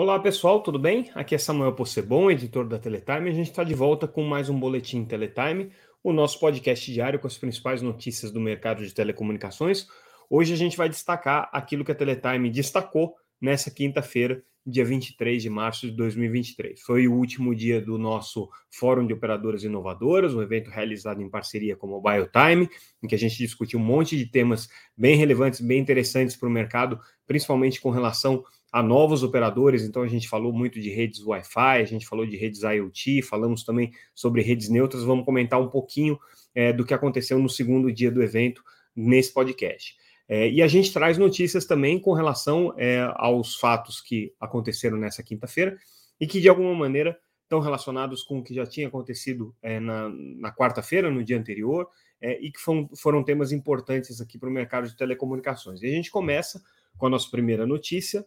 Olá pessoal, tudo bem? Aqui é Samuel Possebon, editor da Teletime. A gente está de volta com mais um Boletim Teletime, o nosso podcast diário com as principais notícias do mercado de telecomunicações. Hoje a gente vai destacar aquilo que a Teletime destacou nessa quinta-feira, dia 23 de março de 2023. Foi o último dia do nosso Fórum de Operadoras Inovadoras, um evento realizado em parceria com o Mobile Time, em que a gente discutiu um monte de temas bem relevantes, bem interessantes para o mercado, principalmente com relação a novos operadores. Então, a gente falou muito de redes Wi-Fi, a gente falou de redes IoT, falamos também sobre redes neutras. Vamos comentar um pouquinho é, do que aconteceu no segundo dia do evento nesse podcast. É, e a gente traz notícias também com relação é, aos fatos que aconteceram nessa quinta-feira e que, de alguma maneira, estão relacionados com o que já tinha acontecido é, na, na quarta-feira, no dia anterior, é, e que foram, foram temas importantes aqui para o mercado de telecomunicações. E a gente começa com a nossa primeira notícia.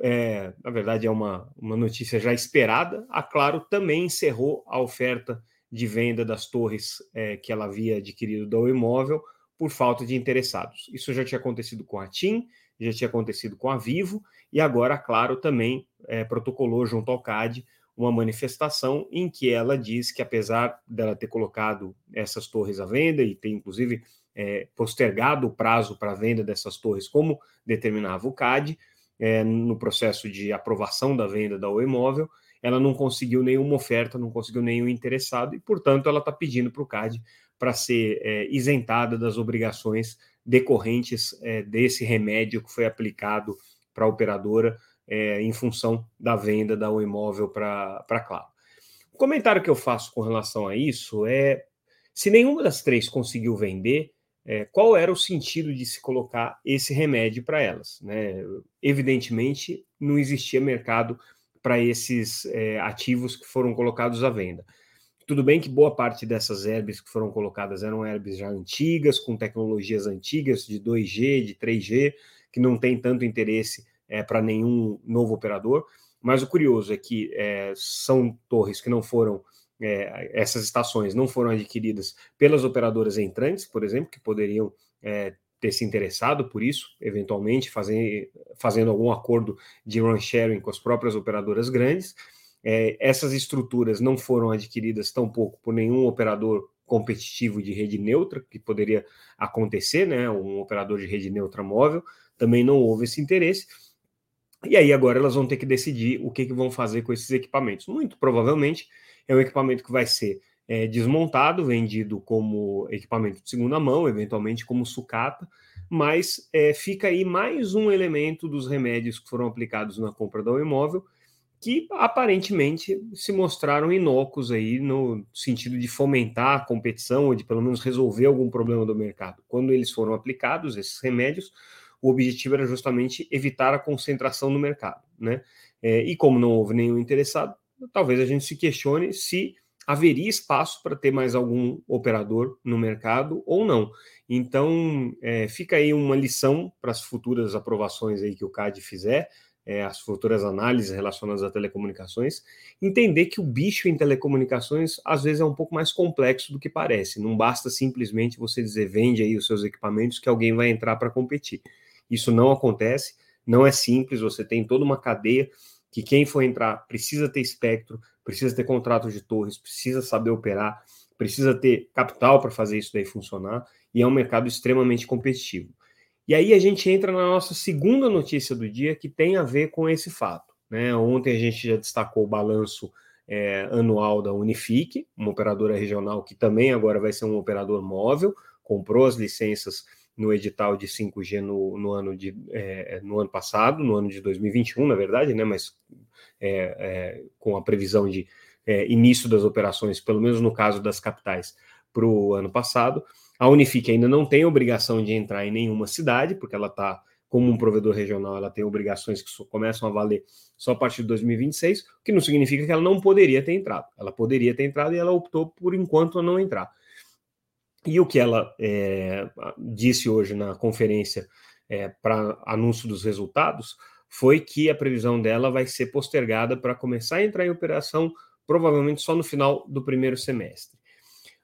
É, na verdade, é uma, uma notícia já esperada. A Claro também encerrou a oferta de venda das torres é, que ela havia adquirido do imóvel por falta de interessados. Isso já tinha acontecido com a TIM, já tinha acontecido com a Vivo, e agora a Claro também é, protocolou junto ao CAD uma manifestação em que ela diz que, apesar dela ter colocado essas torres à venda e ter, inclusive, é, postergado o prazo para a venda dessas torres, como determinava o CAD, é, no processo de aprovação da venda da O imóvel, ela não conseguiu nenhuma oferta, não conseguiu nenhum interessado, e, portanto, ela está pedindo para o CAD para ser é, isentada das obrigações decorrentes é, desse remédio que foi aplicado para a operadora é, em função da venda da um imóvel para a Claro. O comentário que eu faço com relação a isso é: se nenhuma das três conseguiu vender, é, qual era o sentido de se colocar esse remédio para elas? Né? Evidentemente, não existia mercado para esses é, ativos que foram colocados à venda. Tudo bem que boa parte dessas herbes que foram colocadas eram herbes já antigas, com tecnologias antigas de 2G, de 3G, que não tem tanto interesse é, para nenhum novo operador. Mas o curioso é que é, são torres que não foram, é, essas estações não foram adquiridas pelas operadoras entrantes, por exemplo, que poderiam é, ter se interessado por isso, eventualmente fazer, fazendo algum acordo de run sharing com as próprias operadoras grandes. É, essas estruturas não foram adquiridas tampouco por nenhum operador competitivo de rede neutra, que poderia acontecer, né? Um operador de rede neutra móvel, também não houve esse interesse. E aí agora elas vão ter que decidir o que, que vão fazer com esses equipamentos. Muito provavelmente é um equipamento que vai ser é, desmontado, vendido como equipamento de segunda mão, eventualmente como sucata, mas é, fica aí mais um elemento dos remédios que foram aplicados na compra do imóvel que aparentemente se mostraram inócuos aí no sentido de fomentar a competição ou de pelo menos resolver algum problema do mercado. Quando eles foram aplicados, esses remédios, o objetivo era justamente evitar a concentração no mercado, né? É, e como não houve nenhum interessado, talvez a gente se questione se haveria espaço para ter mais algum operador no mercado ou não. Então, é, fica aí uma lição para as futuras aprovações aí que o CAD fizer, é, as futuras análises relacionadas a telecomunicações, entender que o bicho em telecomunicações às vezes é um pouco mais complexo do que parece. Não basta simplesmente você dizer vende aí os seus equipamentos que alguém vai entrar para competir. Isso não acontece, não é simples, você tem toda uma cadeia que quem for entrar precisa ter espectro, precisa ter contrato de torres, precisa saber operar, precisa ter capital para fazer isso daí funcionar, e é um mercado extremamente competitivo. E aí a gente entra na nossa segunda notícia do dia, que tem a ver com esse fato. Né? Ontem a gente já destacou o balanço é, anual da Unifique, uma operadora regional que também agora vai ser um operador móvel, comprou as licenças no edital de 5G no, no ano, de, é, no ano passado, no ano de 2021, na verdade, né? mas é, é, com a previsão de é, início das operações, pelo menos no caso das capitais, para o ano passado. A Unifique ainda não tem obrigação de entrar em nenhuma cidade, porque ela está como um provedor regional, ela tem obrigações que começam a valer só a partir de 2026, o que não significa que ela não poderia ter entrado. Ela poderia ter entrado e ela optou por enquanto a não entrar. E o que ela é, disse hoje na conferência é, para anúncio dos resultados foi que a previsão dela vai ser postergada para começar a entrar em operação provavelmente só no final do primeiro semestre.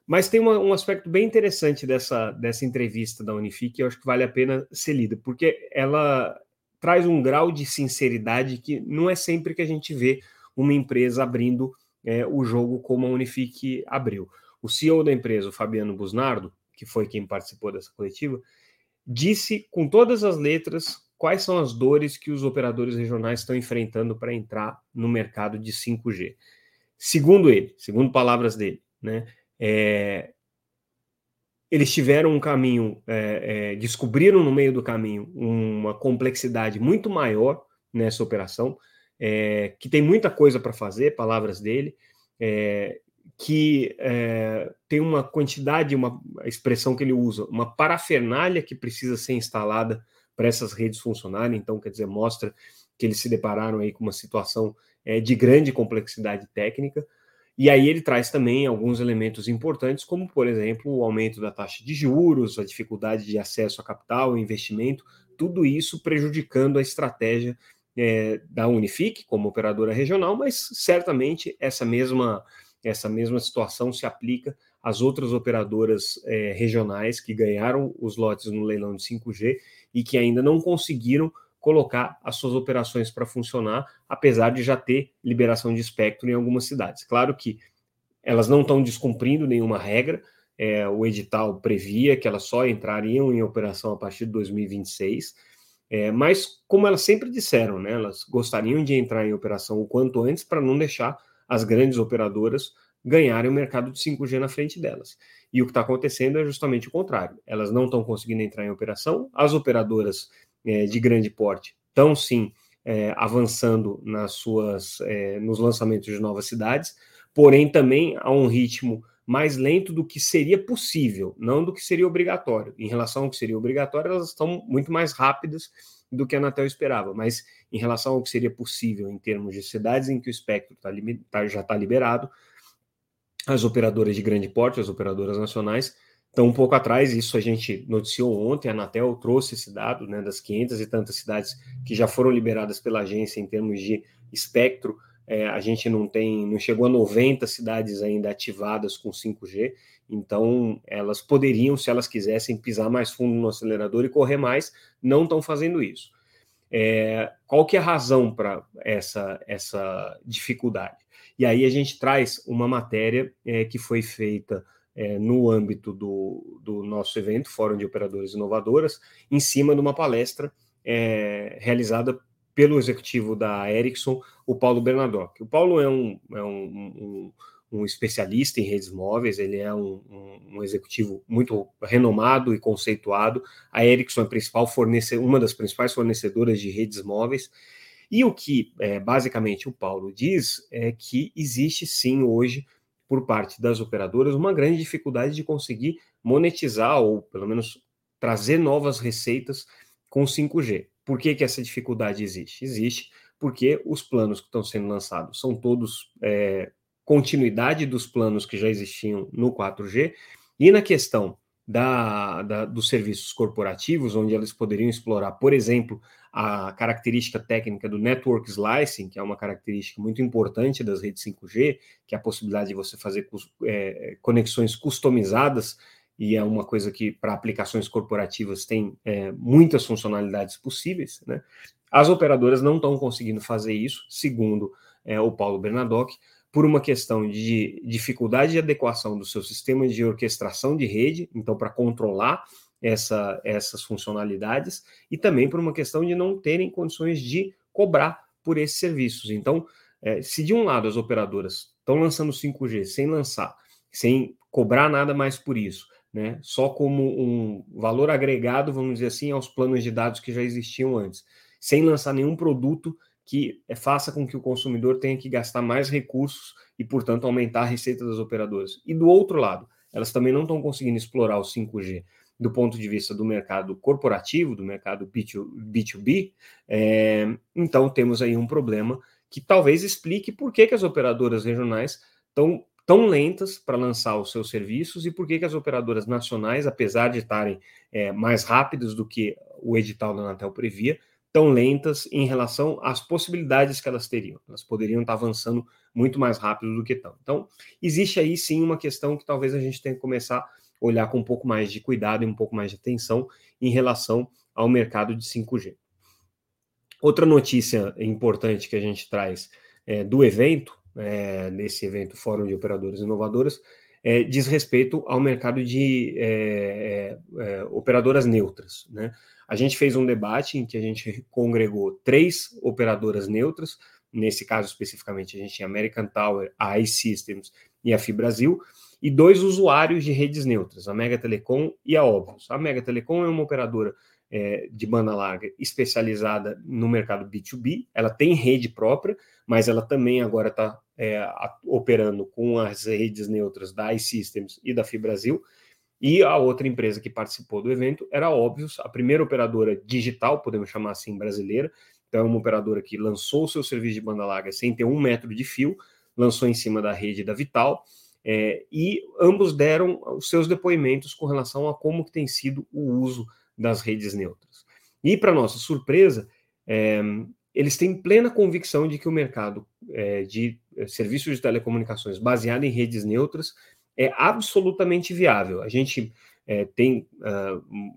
Mas tem uma, um aspecto bem interessante dessa, dessa entrevista da Unifique, eu acho que vale a pena ser lida, porque ela traz um grau de sinceridade que não é sempre que a gente vê uma empresa abrindo é, o jogo como a Unifique abriu. O CEO da empresa, o Fabiano Busnardo, que foi quem participou dessa coletiva, disse com todas as letras quais são as dores que os operadores regionais estão enfrentando para entrar no mercado de 5G. Segundo ele, segundo palavras dele, né, é, eles tiveram um caminho, é, é, descobriram no meio do caminho uma complexidade muito maior nessa operação, é, que tem muita coisa para fazer, palavras dele, é, que é, tem uma quantidade, uma expressão que ele usa, uma parafernália que precisa ser instalada para essas redes funcionarem. Então, quer dizer, mostra que eles se depararam aí com uma situação é, de grande complexidade técnica. E aí ele traz também alguns elementos importantes, como, por exemplo, o aumento da taxa de juros, a dificuldade de acesso a capital, investimento, tudo isso prejudicando a estratégia é, da Unifique como operadora regional, mas certamente essa mesma, essa mesma situação se aplica às outras operadoras é, regionais que ganharam os lotes no leilão de 5G e que ainda não conseguiram colocar as suas operações para funcionar, apesar de já ter liberação de espectro em algumas cidades. Claro que elas não estão descumprindo nenhuma regra, é, o edital previa que elas só entrariam em operação a partir de 2026, é, mas como elas sempre disseram, né, elas gostariam de entrar em operação o quanto antes para não deixar as grandes operadoras ganharem o mercado de 5G na frente delas. E o que está acontecendo é justamente o contrário. Elas não estão conseguindo entrar em operação, as operadoras é, de grande porte estão sim é, avançando nas suas, é, nos lançamentos de novas cidades, porém também a um ritmo mais lento do que seria possível, não do que seria obrigatório. Em relação ao que seria obrigatório, elas estão muito mais rápidas do que a Anatel esperava, mas em relação ao que seria possível em termos de cidades em que o espectro tá, tá, já está liberado, as operadoras de grande porte, as operadoras nacionais, estão um pouco atrás, isso a gente noticiou ontem, a Anatel trouxe esse dado, né, das 500 e tantas cidades que já foram liberadas pela agência em termos de espectro, é, a gente não tem, não chegou a 90 cidades ainda ativadas com 5G, então elas poderiam, se elas quisessem, pisar mais fundo no acelerador e correr mais, não estão fazendo isso. É, qual que é a razão para essa, essa dificuldade? E aí a gente traz uma matéria é, que foi feita é, no âmbito do, do, nosso evento, Fórum de Operadoras Inovadoras, em cima de uma palestra é, realizada pelo executivo da Ericsson, o Paulo Bernadotte. O Paulo é um, é um, um, um especialista em redes móveis, ele é um, executivo muito renomado e conceituado. A Ericsson é principal fornece, uma das principais fornecedoras de redes móveis. E o que, é, basicamente, o Paulo diz é que existe sim hoje por parte das operadoras uma grande dificuldade de conseguir monetizar ou pelo menos trazer novas receitas com 5G. Por que, que essa dificuldade existe? Existe porque os planos que estão sendo lançados são todos é, continuidade dos planos que já existiam no 4G, e na questão da, da, dos serviços corporativos, onde eles poderiam explorar, por exemplo, a característica técnica do network slicing, que é uma característica muito importante das redes 5G, que é a possibilidade de você fazer é, conexões customizadas, e é uma coisa que para aplicações corporativas tem é, muitas funcionalidades possíveis, né? As operadoras não estão conseguindo fazer isso, segundo é, o Paulo Bernadotte, por uma questão de dificuldade de adequação do seu sistema de orquestração de rede, então, para controlar essa, essas funcionalidades, e também por uma questão de não terem condições de cobrar por esses serviços. Então, é, se de um lado as operadoras estão lançando 5G sem lançar, sem cobrar nada mais por isso, né, só como um valor agregado, vamos dizer assim, aos planos de dados que já existiam antes, sem lançar nenhum produto que faça com que o consumidor tenha que gastar mais recursos e, portanto, aumentar a receita das operadoras. E do outro lado, elas também não estão conseguindo explorar o 5G do ponto de vista do mercado corporativo, do mercado B2B, é, então temos aí um problema que talvez explique por que, que as operadoras regionais estão tão lentas para lançar os seus serviços e por que, que as operadoras nacionais, apesar de estarem é, mais rápidas do que o edital da Anatel previa, tão lentas em relação às possibilidades que elas teriam. Elas poderiam estar avançando muito mais rápido do que estão. Então, existe aí sim uma questão que talvez a gente tenha que começar a olhar com um pouco mais de cuidado e um pouco mais de atenção em relação ao mercado de 5G. Outra notícia importante que a gente traz é, do evento, é, nesse evento Fórum de Operadoras Inovadoras, é, diz respeito ao mercado de é, é, é, operadoras neutras. Né? A gente fez um debate em que a gente congregou três operadoras neutras, nesse caso especificamente a gente tinha American Tower, a iSystems e a FIBrasil, e dois usuários de redes neutras, a Mega Telecom e a Óbvios. A Mega Telecom é uma operadora é, de banda larga especializada no mercado B2B, ela tem rede própria, mas ela também agora está é, operando com as redes neutras da iSystems e da FIBrasil, e a outra empresa que participou do evento era Óbvios, a primeira operadora digital, podemos chamar assim, brasileira, então é uma operadora que lançou o seu serviço de banda larga sem ter um metro de fio, lançou em cima da rede da Vital, é, e ambos deram os seus depoimentos com relação a como tem sido o uso das redes neutras. E, para nossa surpresa, é, eles têm plena convicção de que o mercado é, de é, serviços de telecomunicações baseado em redes neutras é absolutamente viável. A gente é, tem uh,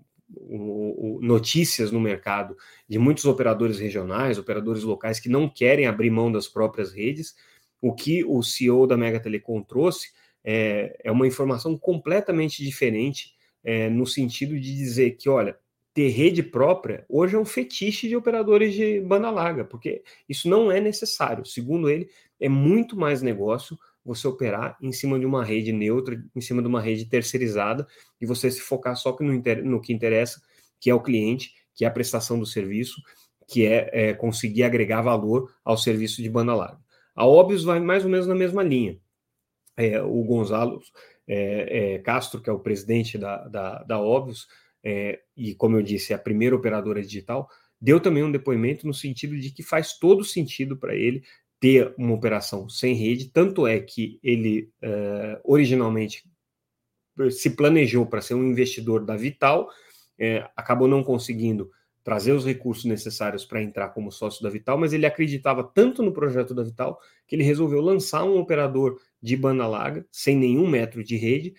notícias no mercado de muitos operadores regionais, operadores locais que não querem abrir mão das próprias redes. O que o CEO da Mega Telecom trouxe é, é uma informação completamente diferente é, no sentido de dizer que, olha, ter rede própria hoje é um fetiche de operadores de banda larga, porque isso não é necessário. Segundo ele, é muito mais negócio você operar em cima de uma rede neutra, em cima de uma rede terceirizada, e você se focar só no, no que interessa, que é o cliente, que é a prestação do serviço, que é, é conseguir agregar valor ao serviço de banda larga. A Óbvios vai mais ou menos na mesma linha é, o Gonzalo é, é, Castro, que é o presidente da, da, da é, e como eu disse, é a primeira operadora digital, deu também um depoimento no sentido de que faz todo sentido para ele ter uma operação sem rede, tanto é que ele é, originalmente se planejou para ser um investidor da Vital, é, acabou não conseguindo trazer os recursos necessários para entrar como sócio da Vital, mas ele acreditava tanto no projeto da Vital que ele resolveu lançar um operador de banda larga, sem nenhum metro de rede,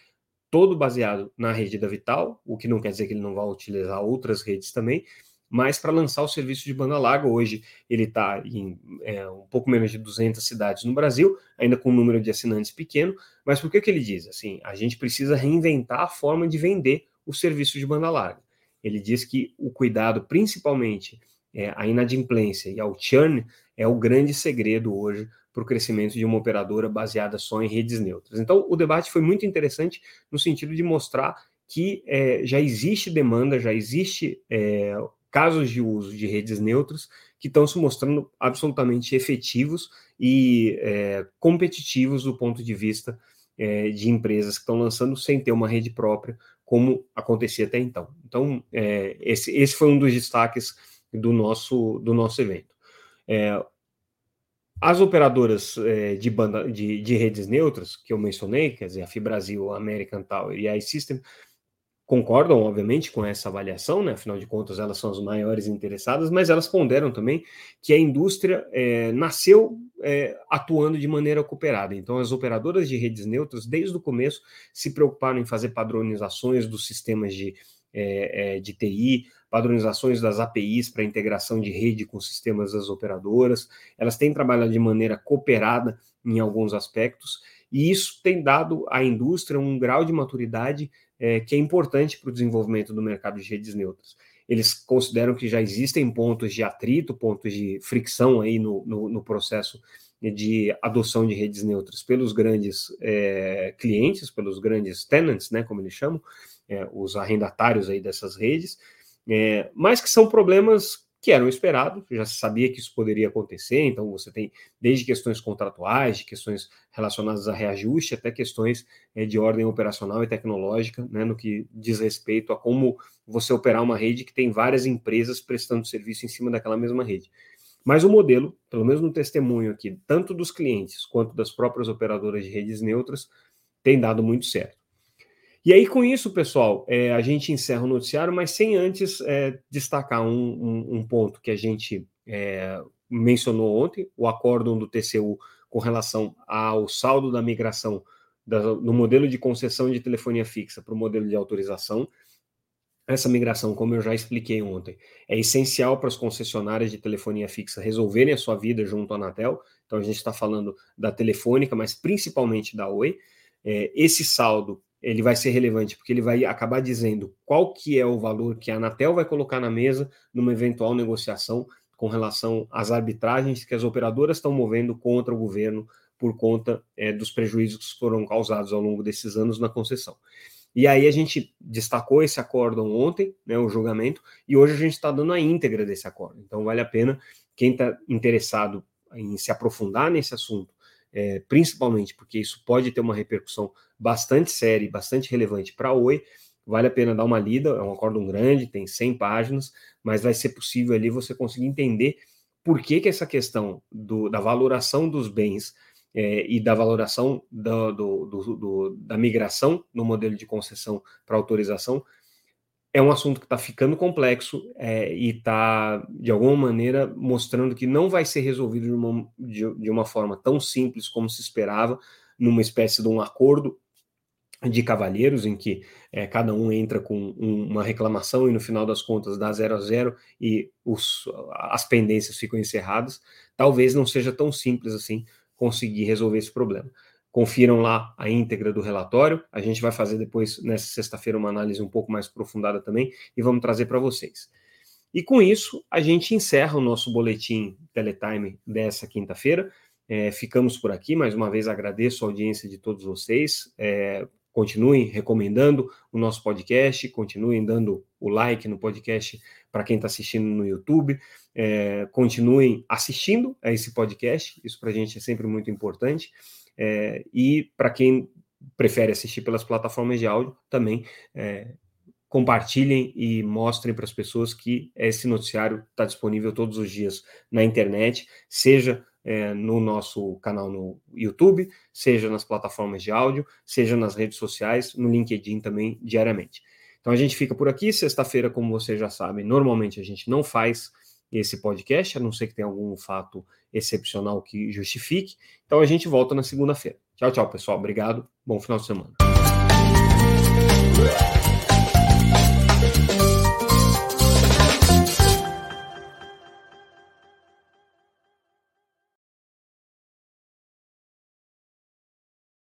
todo baseado na rede da Vital, o que não quer dizer que ele não vá utilizar outras redes também, mas para lançar o serviço de banda larga, hoje ele está em é, um pouco menos de 200 cidades no Brasil, ainda com um número de assinantes pequeno, mas por que, que ele diz? Assim, a gente precisa reinventar a forma de vender o serviço de banda larga. Ele diz que o cuidado, principalmente é, a inadimplência e ao churn, é o grande segredo hoje para o crescimento de uma operadora baseada só em redes neutras. Então, o debate foi muito interessante no sentido de mostrar que é, já existe demanda, já existe é, casos de uso de redes neutras que estão se mostrando absolutamente efetivos e é, competitivos do ponto de vista é, de empresas que estão lançando sem ter uma rede própria, como acontecia até então. Então, é, esse, esse foi um dos destaques do nosso, do nosso evento. É, as operadoras é, de, banda, de, de, redes neutras que eu mencionei, quer dizer, a Fibrasil, a American Tower e a iSystem, concordam, obviamente, com essa avaliação, né? afinal de contas, elas são as maiores interessadas, mas elas ponderam também que a indústria é, nasceu é, atuando de maneira cooperada. Então, as operadoras de redes neutras, desde o começo, se preocuparam em fazer padronizações dos sistemas de, é, é de TI, padronizações das APIs para integração de rede com sistemas das operadoras. Elas têm trabalhado de maneira cooperada em alguns aspectos, e isso tem dado à indústria um grau de maturidade é, que é importante para o desenvolvimento do mercado de redes neutras. Eles consideram que já existem pontos de atrito, pontos de fricção aí no, no, no processo de adoção de redes neutras pelos grandes é, clientes, pelos grandes tenants, né, como eles chamam, é, os arrendatários aí dessas redes, é, mas que são problemas que eram esperados, já se sabia que isso poderia acontecer, então você tem desde questões contratuais, de questões relacionadas a reajuste, até questões é, de ordem operacional e tecnológica, né, no que diz respeito a como você operar uma rede que tem várias empresas prestando serviço em cima daquela mesma rede. Mas o modelo, pelo menos no testemunho aqui, tanto dos clientes quanto das próprias operadoras de redes neutras, tem dado muito certo. E aí, com isso, pessoal, é, a gente encerra o noticiário, mas sem antes é, destacar um, um, um, ponto que a gente é, mencionou ontem, o acórdão do TCU com relação ao saldo da migração da, do modelo de concessão de telefonia fixa para o modelo de autorização. essa migração, como eu já expliquei ontem, é essencial para as concessionárias de telefonia fixa resolverem a sua vida junto à Anatel. Então a gente está falando da telefônica, mas principalmente da Oi. É, esse saldo ele vai ser relevante porque ele vai acabar dizendo qual que é o valor que a Anatel vai colocar na mesa numa eventual negociação com relação às arbitragens que as operadoras estão movendo contra o governo por conta é, dos prejuízos que foram causados ao longo desses anos na concessão. E aí a gente destacou esse acórdão ontem, né, o julgamento, e hoje a gente está dando a íntegra desse acordo. Então vale a pena quem está interessado em se aprofundar nesse assunto, é, principalmente porque isso pode ter uma repercussão bastante séria e bastante relevante para a Oi, vale a pena dar uma lida, é um acórdão grande, tem 100 páginas, mas vai ser possível ali você conseguir entender por que, que essa questão do, da valoração dos bens é, e da valoração do, do, do, da migração no modelo de concessão para autorização é um assunto que está ficando complexo é, e está, de alguma maneira, mostrando que não vai ser resolvido de uma, de, de uma forma tão simples como se esperava, numa espécie de um acordo de cavalheiros, em que é, cada um entra com um, uma reclamação e no final das contas dá zero a zero e os, as pendências ficam encerradas, talvez não seja tão simples assim conseguir resolver esse problema. Confiram lá a íntegra do relatório. A gente vai fazer depois, nessa sexta-feira, uma análise um pouco mais aprofundada também e vamos trazer para vocês. E com isso, a gente encerra o nosso boletim Teletime dessa quinta-feira. É, ficamos por aqui. Mais uma vez agradeço a audiência de todos vocês. É, continuem recomendando o nosso podcast, continuem dando o like no podcast para quem está assistindo no YouTube, é, continuem assistindo a esse podcast, isso para a gente é sempre muito importante, é, e para quem prefere assistir pelas plataformas de áudio, também é, compartilhem e mostrem para as pessoas que esse noticiário está disponível todos os dias na internet, seja é, no nosso canal no YouTube, seja nas plataformas de áudio, seja nas redes sociais, no LinkedIn também diariamente. Então a gente fica por aqui. Sexta-feira, como vocês já sabem, normalmente a gente não faz esse podcast, a não ser que tenha algum fato excepcional que justifique. Então a gente volta na segunda-feira. Tchau, tchau, pessoal. Obrigado. Bom final de semana.